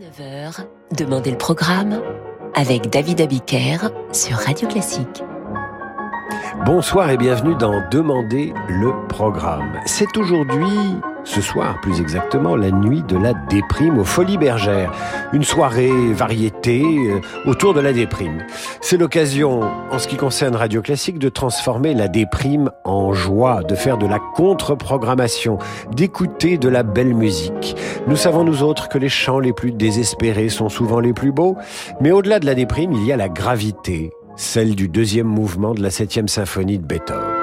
19h, Demandez le programme avec David Abiker sur Radio Classique. Bonsoir et bienvenue dans Demandez le programme. C'est aujourd'hui, ce soir plus exactement, la nuit de la déprime aux Folies Bergères. Une soirée variété euh, autour de la déprime. C'est l'occasion, en ce qui concerne Radio Classique, de transformer la déprime en joie, de faire de la contre-programmation, d'écouter de la belle musique. Nous savons, nous autres, que les chants les plus désespérés sont souvent les plus beaux, mais au-delà de la déprime, il y a la gravité, celle du deuxième mouvement de la septième symphonie de Beethoven.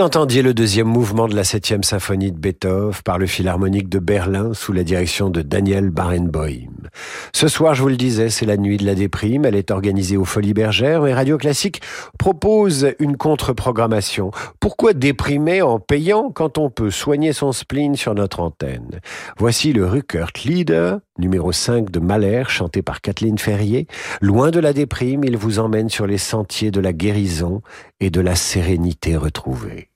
Vous entendiez le deuxième mouvement de la septième symphonie de Beethoven par le Philharmonique de Berlin sous la direction de Daniel Barenboim. Ce soir, je vous le disais, c'est la nuit de la déprime. Elle est organisée aux Folies Bergères, mais Radio Classique propose une contre-programmation. Pourquoi déprimer en payant quand on peut soigner son spleen sur notre antenne? Voici le Ruckert Lieder, numéro 5 de Mahler, chanté par Kathleen Ferrier. Loin de la déprime, il vous emmène sur les sentiers de la guérison et de la sérénité retrouvée.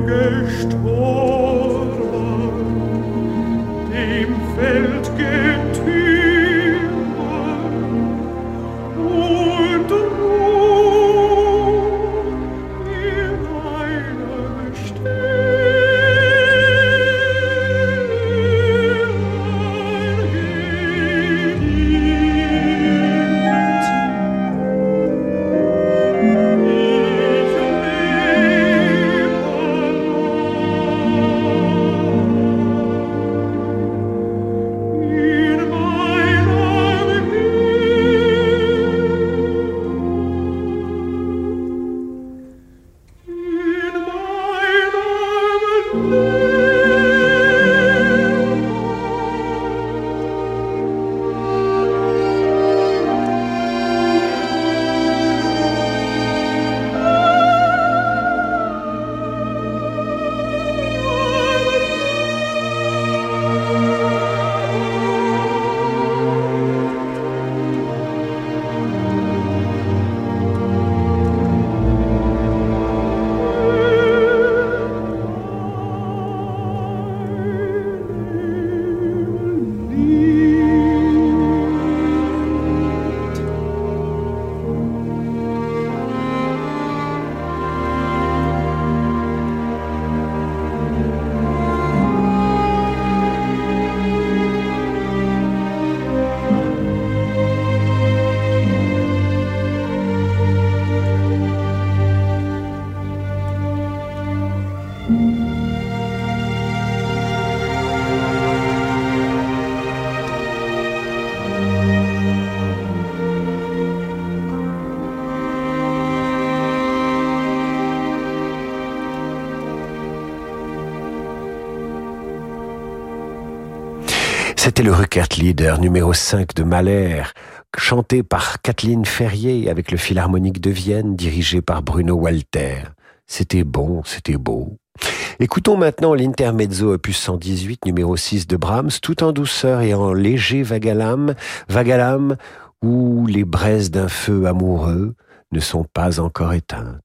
gestorben. C'était le Lieder numéro 5 de Mahler, chanté par Kathleen Ferrier avec le Philharmonique de Vienne, dirigé par Bruno Walter. C'était bon, c'était beau. Écoutons maintenant l'intermezzo opus 118 numéro 6 de Brahms, tout en douceur et en léger vagalam, vagalam où les braises d'un feu amoureux ne sont pas encore éteintes.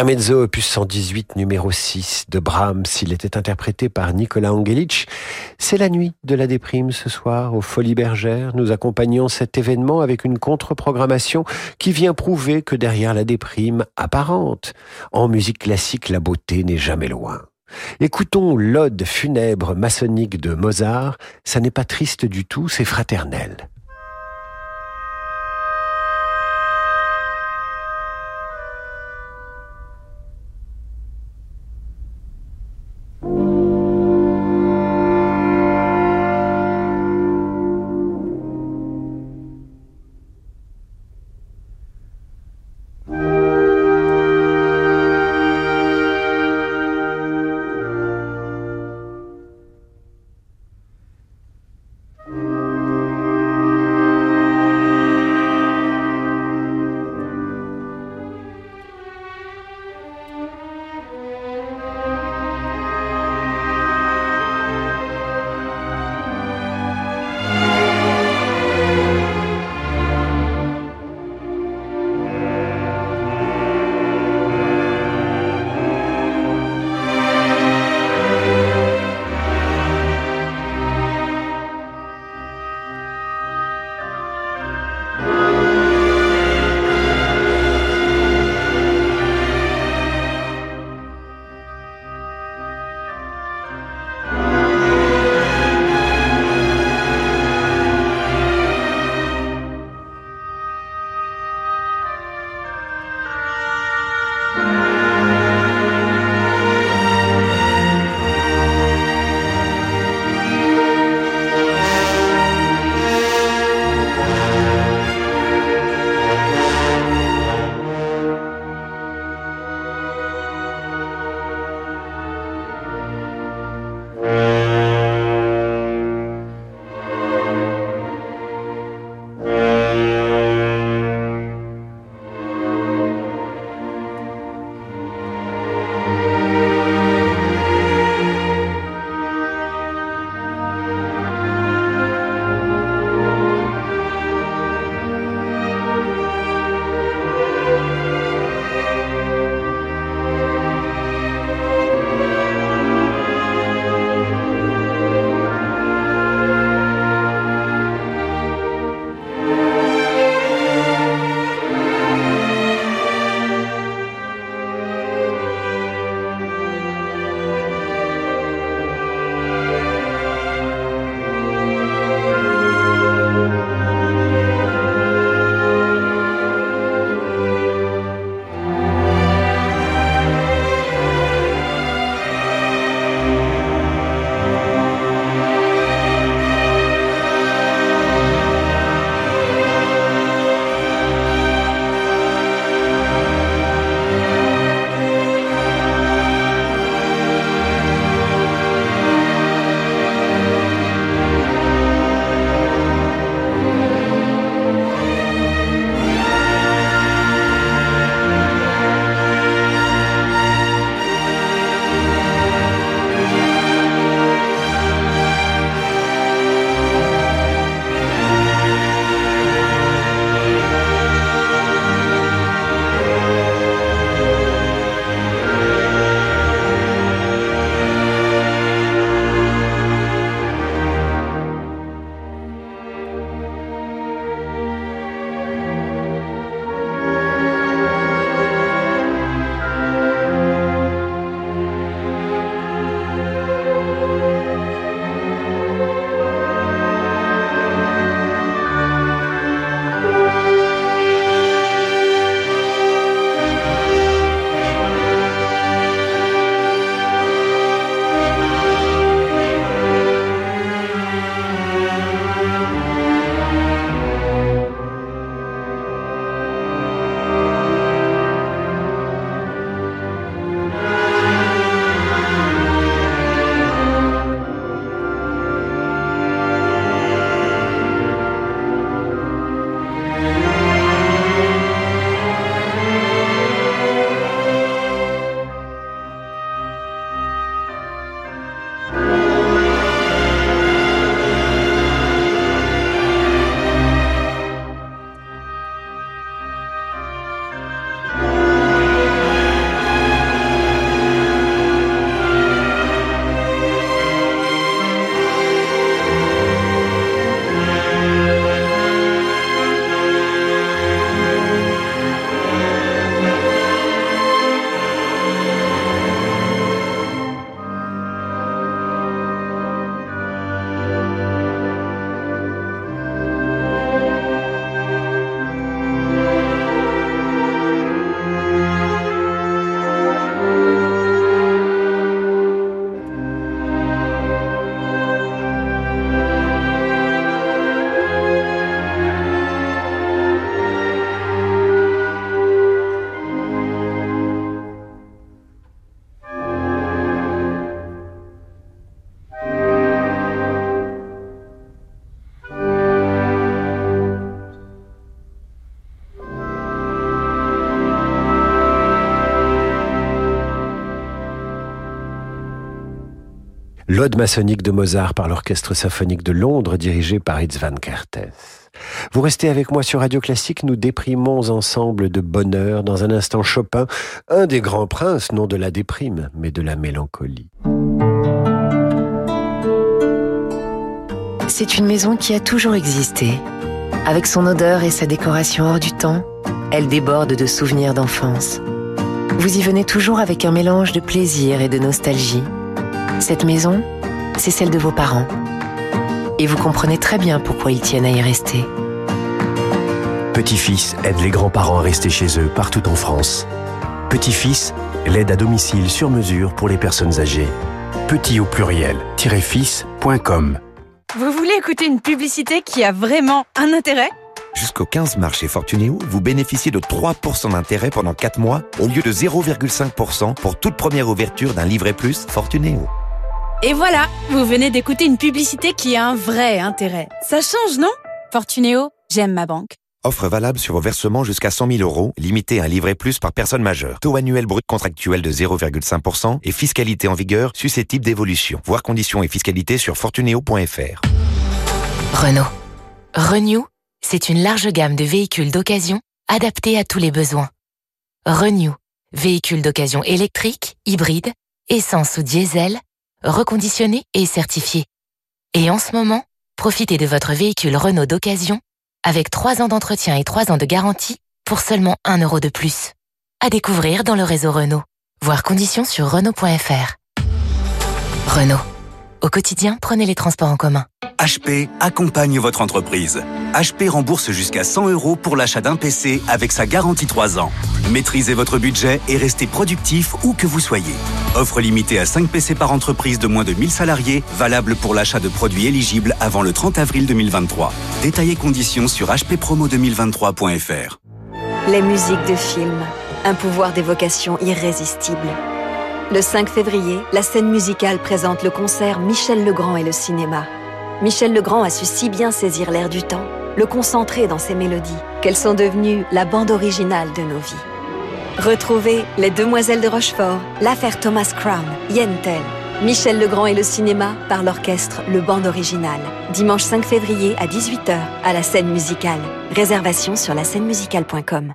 L'intermezzo opus 118 numéro 6 de Brahms, il était interprété par Nicolas Angelic. C'est la nuit de la déprime ce soir aux Folies Bergères. Nous accompagnons cet événement avec une contre-programmation qui vient prouver que derrière la déprime apparente, en musique classique, la beauté n'est jamais loin. Écoutons l'ode funèbre maçonnique de Mozart, ça n'est pas triste du tout, c'est fraternel. l'Ode maçonnique de Mozart par l'Orchestre symphonique de Londres dirigé par Itzvan Kertész. Vous restez avec moi sur Radio Classique, nous déprimons ensemble de bonheur dans un instant Chopin, un des grands princes, non de la déprime, mais de la mélancolie. C'est une maison qui a toujours existé. Avec son odeur et sa décoration hors du temps, elle déborde de souvenirs d'enfance. Vous y venez toujours avec un mélange de plaisir et de nostalgie. Cette maison, c'est celle de vos parents et vous comprenez très bien pourquoi ils tiennent à y rester. Petit-fils aide les grands-parents à rester chez eux partout en France. Petit-fils l'aide à domicile sur mesure pour les personnes âgées. Petit au pluriel, fils.com. Vous voulez écouter une publicité qui a vraiment un intérêt? Jusqu'au 15 mars chez Fortunéo, vous bénéficiez de 3% d'intérêt pendant 4 mois au lieu de 0,5% pour toute première ouverture d'un livret plus Fortunéo. Et voilà, vous venez d'écouter une publicité qui a un vrai intérêt. Ça change, non? Fortunéo, j'aime ma banque. Offre valable sur vos versements jusqu'à 100 000 euros, limité à un livret plus par personne majeure. Taux annuel brut contractuel de 0,5% et fiscalité en vigueur susceptible d'évolution. Voir conditions et fiscalité sur fortuneo.fr. Renault. Renew, c'est une large gamme de véhicules d'occasion adaptés à tous les besoins. Renew, véhicules d'occasion électriques, hybrides, essence ou diesel, reconditionné et certifié. Et en ce moment, profitez de votre véhicule Renault d'occasion avec 3 ans d'entretien et 3 ans de garantie pour seulement 1 euro de plus. À découvrir dans le réseau Renault. Voir conditions sur Renault.fr. Renault. Au quotidien, prenez les transports en commun. HP accompagne votre entreprise. HP rembourse jusqu'à 100 euros pour l'achat d'un PC avec sa garantie 3 ans. Maîtrisez votre budget et restez productif où que vous soyez. Offre limitée à 5 PC par entreprise de moins de 1000 salariés, valable pour l'achat de produits éligibles avant le 30 avril 2023. Détaillez conditions sur hppromo2023.fr. Les musiques de films, un pouvoir d'évocation irrésistible. Le 5 février, la scène musicale présente le concert Michel Legrand et le cinéma. Michel Legrand a su si bien saisir l'air du temps, le concentrer dans ses mélodies, qu'elles sont devenues la bande originale de nos vies. Retrouvez Les Demoiselles de Rochefort, l'affaire Thomas Crown, Yentel, Michel Legrand et le cinéma par l'orchestre Le Bande Original. Dimanche 5 février à 18h à la scène musicale. Réservation sur la scène musicale.com.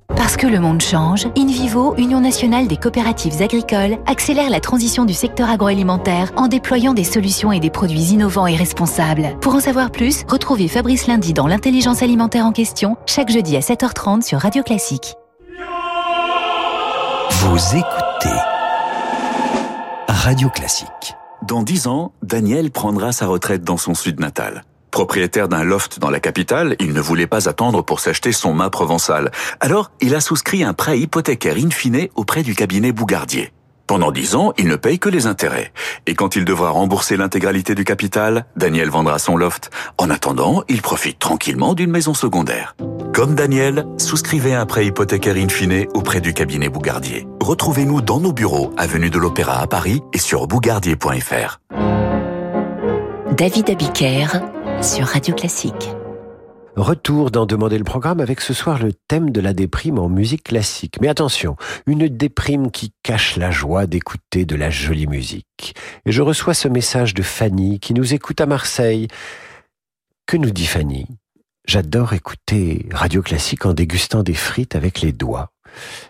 Parce que le monde change, InVivo, Union nationale des coopératives agricoles, accélère la transition du secteur agroalimentaire en déployant des solutions et des produits innovants et responsables. Pour en savoir plus, retrouvez Fabrice Lundi dans l'intelligence alimentaire en question, chaque jeudi à 7h30 sur Radio Classique. Vous écoutez Radio Classique. Dans dix ans, Daniel prendra sa retraite dans son sud natal. Propriétaire d'un loft dans la capitale, il ne voulait pas attendre pour s'acheter son mât provençal. Alors, il a souscrit un prêt hypothécaire in fine auprès du cabinet Bougardier. Pendant dix ans, il ne paye que les intérêts. Et quand il devra rembourser l'intégralité du capital, Daniel vendra son loft. En attendant, il profite tranquillement d'une maison secondaire. Comme Daniel, souscrivez un prêt hypothécaire in fine auprès du cabinet Bougardier. Retrouvez-nous dans nos bureaux, avenue de l'Opéra à Paris et sur bougardier.fr. David Abiker sur Radio Classique. Retour dans Demander le programme avec ce soir le thème de la déprime en musique classique. Mais attention, une déprime qui cache la joie d'écouter de la jolie musique. Et je reçois ce message de Fanny qui nous écoute à Marseille. Que nous dit Fanny? J'adore écouter Radio Classique en dégustant des frites avec les doigts.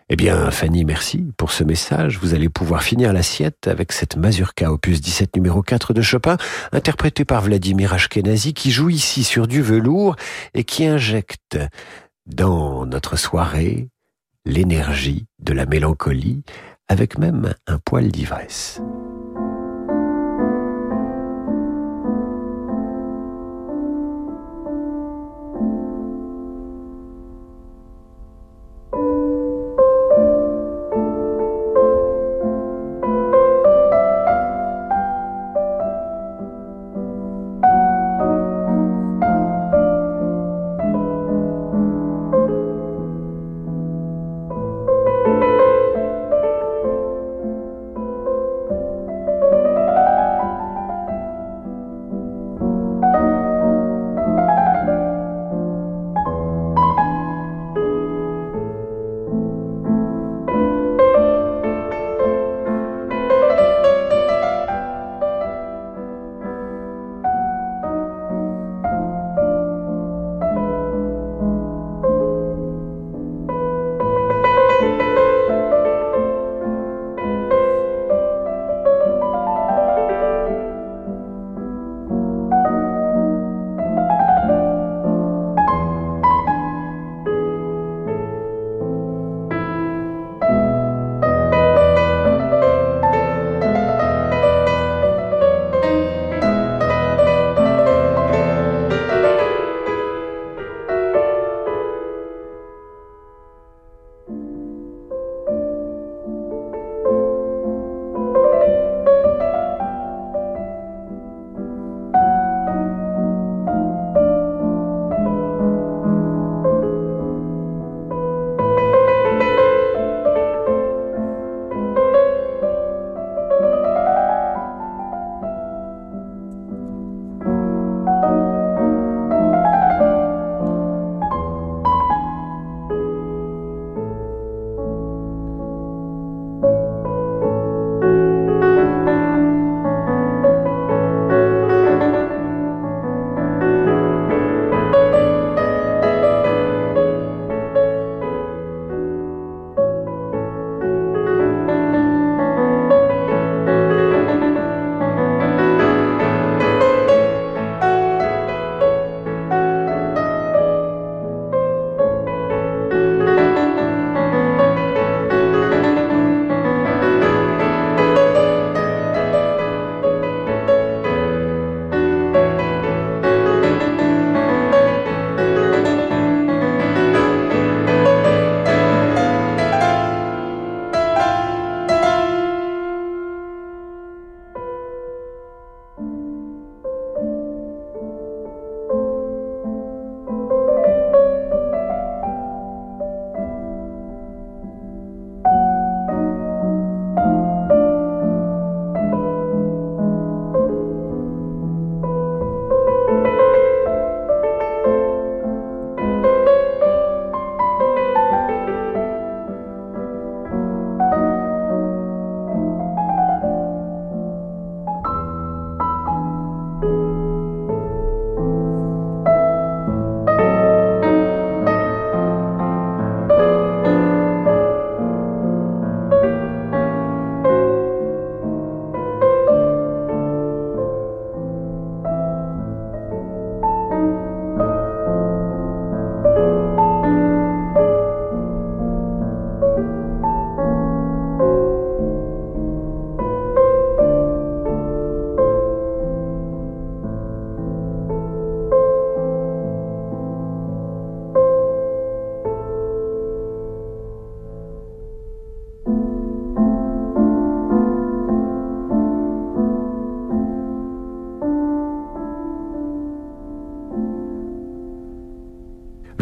Eh bien, Fanny, merci pour ce message. Vous allez pouvoir finir l'assiette avec cette mazurka opus 17 numéro 4 de Chopin, interprétée par Vladimir Ashkenazi, qui joue ici sur du velours et qui injecte dans notre soirée l'énergie de la mélancolie, avec même un poil d'ivresse.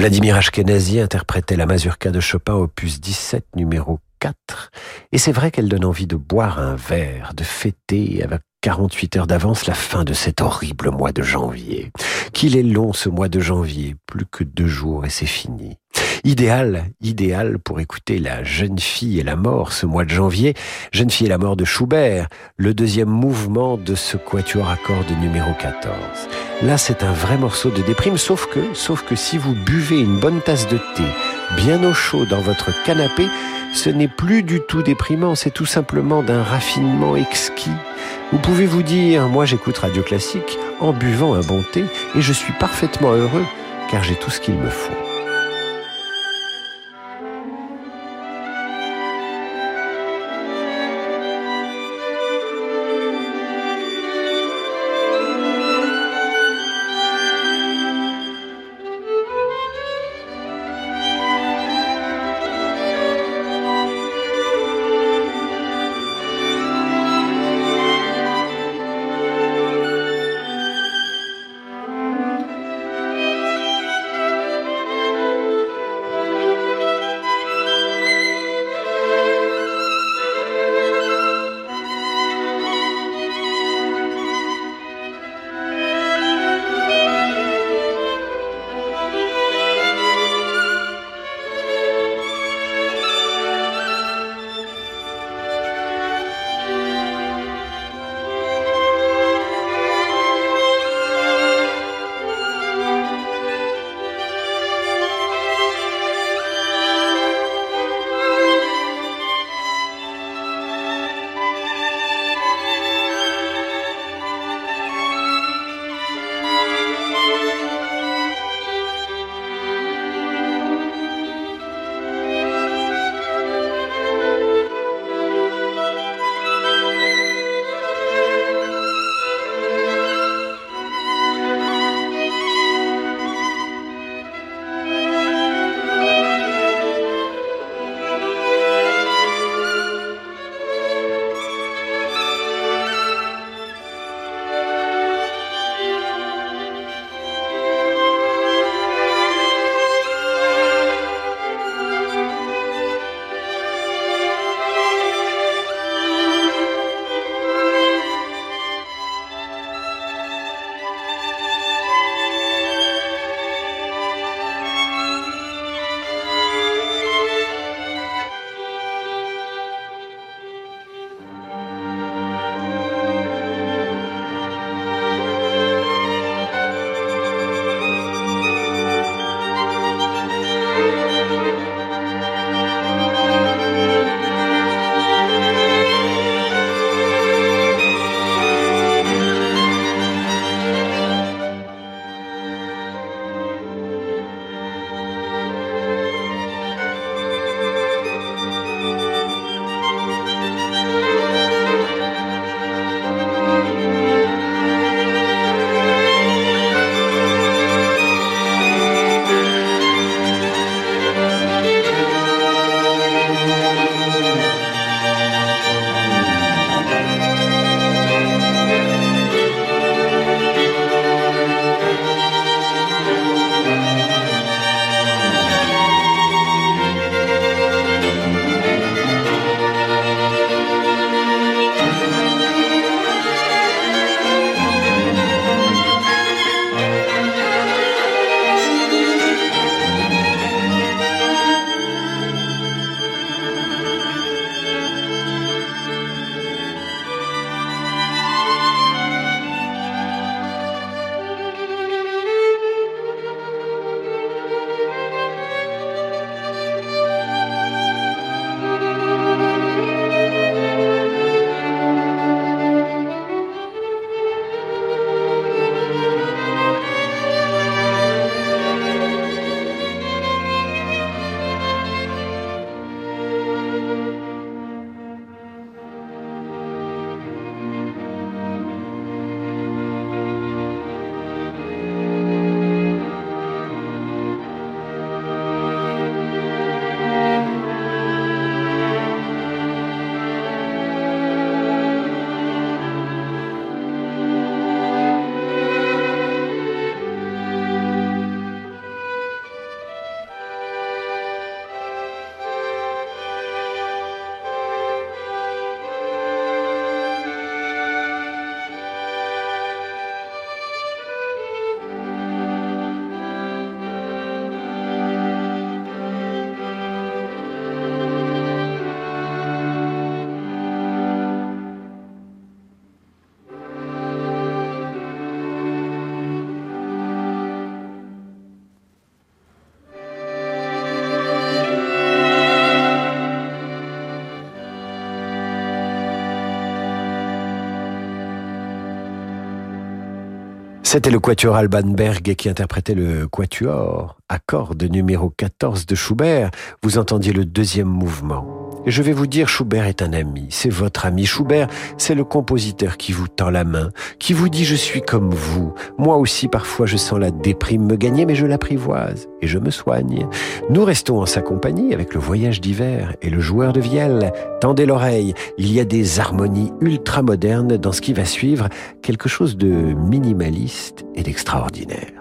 Vladimir interprétait la mazurka de Chopin opus 17 numéro 4 et c'est vrai qu'elle donne envie de boire un verre, de fêter avec 48 heures d'avance la fin de cet horrible mois de janvier. Qu'il est long ce mois de janvier, plus que deux jours et c'est fini. Idéal, idéal pour écouter La jeune fille et la mort ce mois de janvier. Jeune fille et la mort de Schubert, le deuxième mouvement de ce quatuor à cordes numéro 14. Là, c'est un vrai morceau de déprime, sauf que, sauf que si vous buvez une bonne tasse de thé, bien au chaud dans votre canapé, ce n'est plus du tout déprimant, c'est tout simplement d'un raffinement exquis. Vous pouvez vous dire, moi j'écoute Radio Classique en buvant un bon thé et je suis parfaitement heureux car j'ai tout ce qu'il me faut. C'était le quatuor Alban Berg qui interprétait le quatuor, accord de numéro 14 de Schubert. Vous entendiez le deuxième mouvement. Et je vais vous dire, Schubert est un ami, c'est votre ami. Schubert, c'est le compositeur qui vous tend la main, qui vous dit je suis comme vous. Moi aussi, parfois, je sens la déprime me gagner, mais je l'apprivoise et je me soigne. Nous restons en sa compagnie avec le voyage d'hiver et le joueur de vielle. Tendez l'oreille, il y a des harmonies ultra modernes dans ce qui va suivre, quelque chose de minimaliste et d'extraordinaire.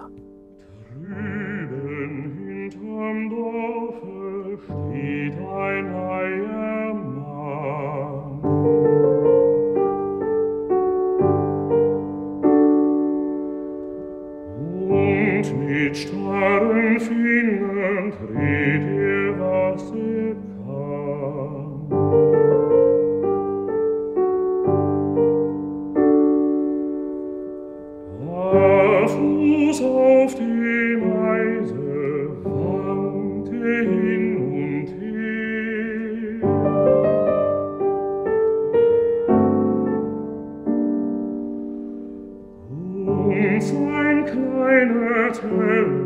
mit starren Fingern dreht er, was er kann. Barfuß auf dem Eise wankt er hin und her. Und sein kleiner tell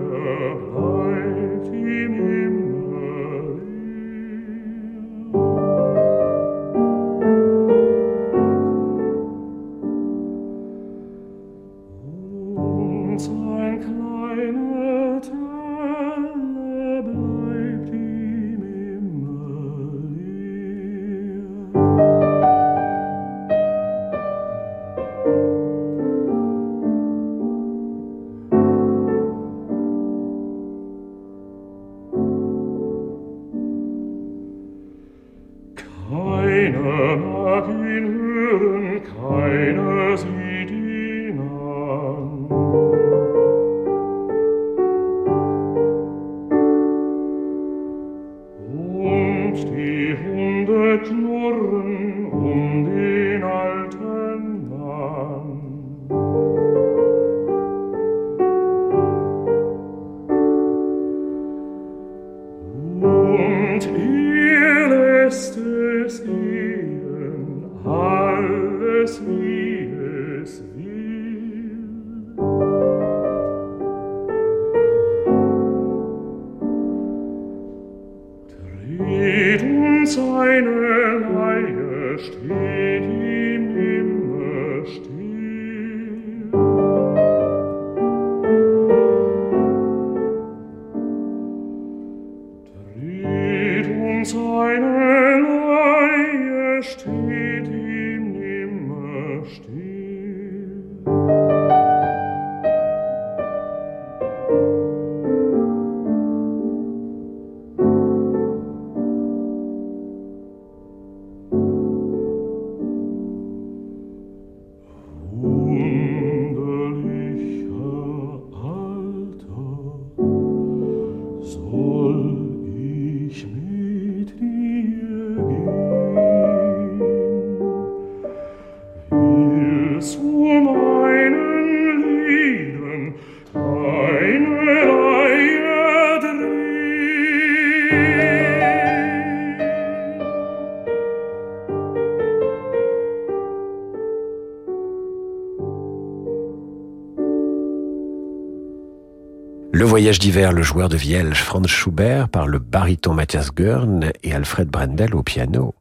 voyage d'hiver, le joueur de vielle Franz Schubert par le baryton Matthias Görn et Alfred Brendel au piano.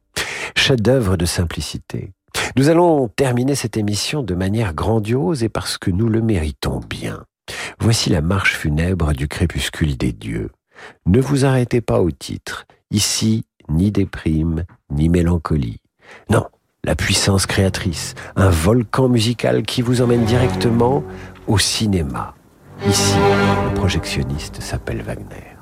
Chef-d'œuvre de simplicité. Nous allons terminer cette émission de manière grandiose et parce que nous le méritons bien. Voici la marche funèbre du crépuscule des dieux. Ne vous arrêtez pas au titre. Ici, ni déprime, ni mélancolie. Non, la puissance créatrice, un volcan musical qui vous emmène directement au cinéma. Ici, le projectionniste s'appelle Wagner.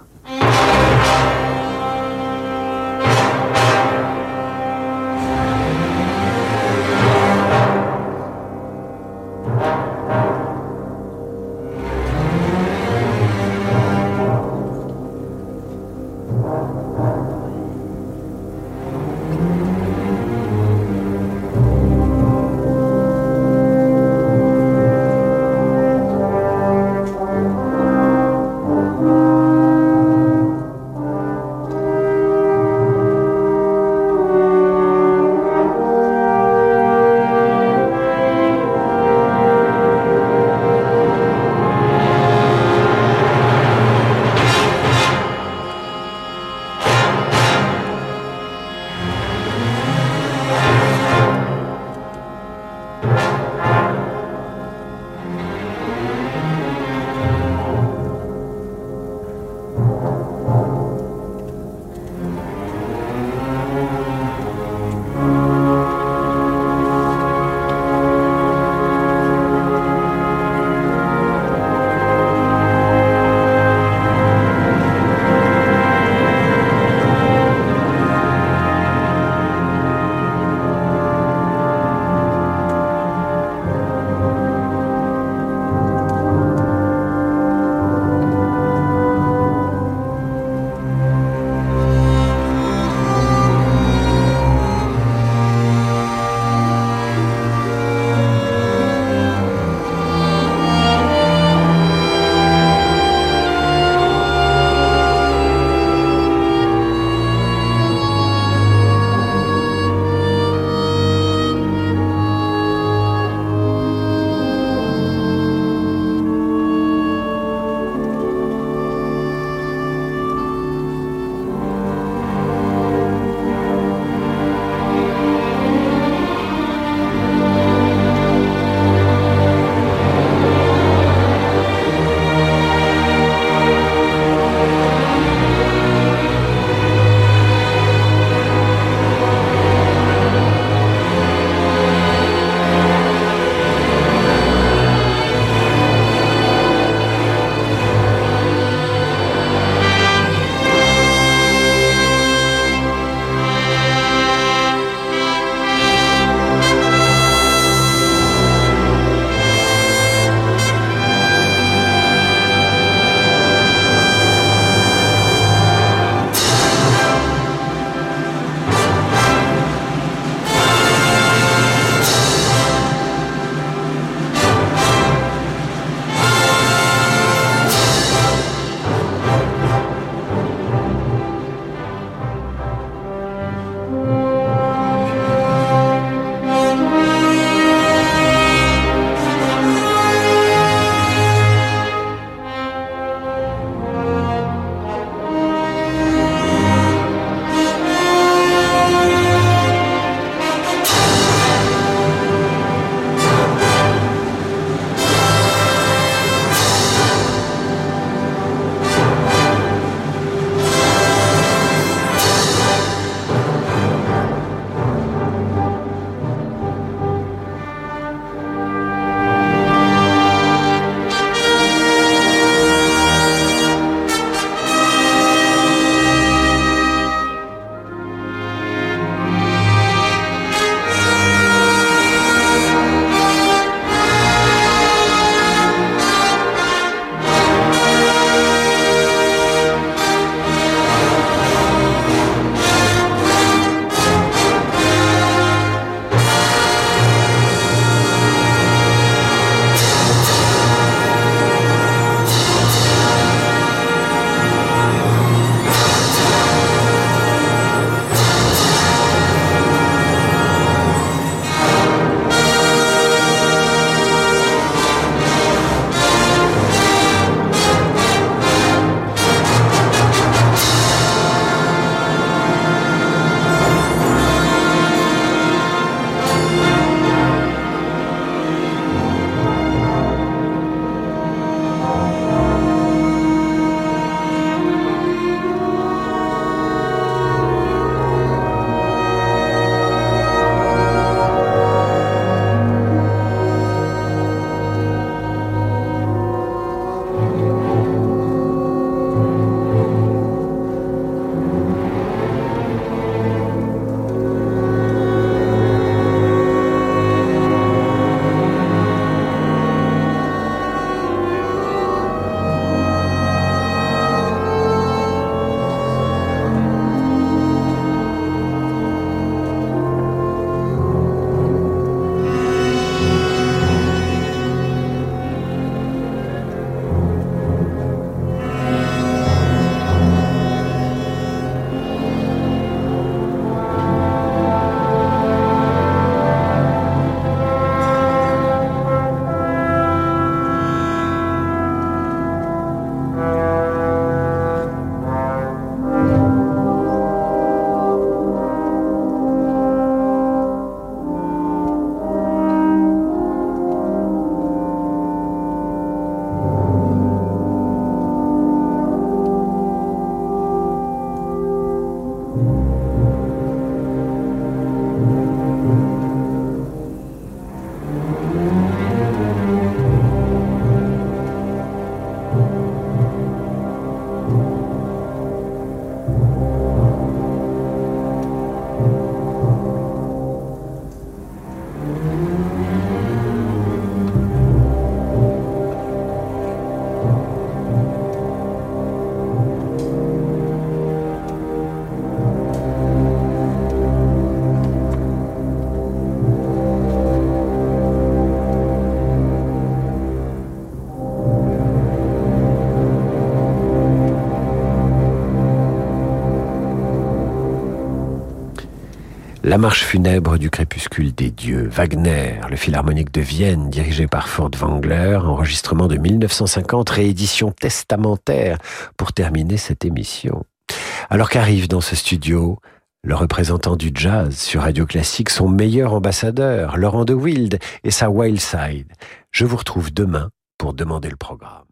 La marche funèbre du crépuscule des dieux, Wagner, le Philharmonique de Vienne, dirigé par Ford Wangler, enregistrement de 1950, réédition testamentaire pour terminer cette émission. Alors qu'arrive dans ce studio le représentant du jazz sur Radio Classique, son meilleur ambassadeur, Laurent de Wild et sa Wild Side. Je vous retrouve demain pour demander le programme.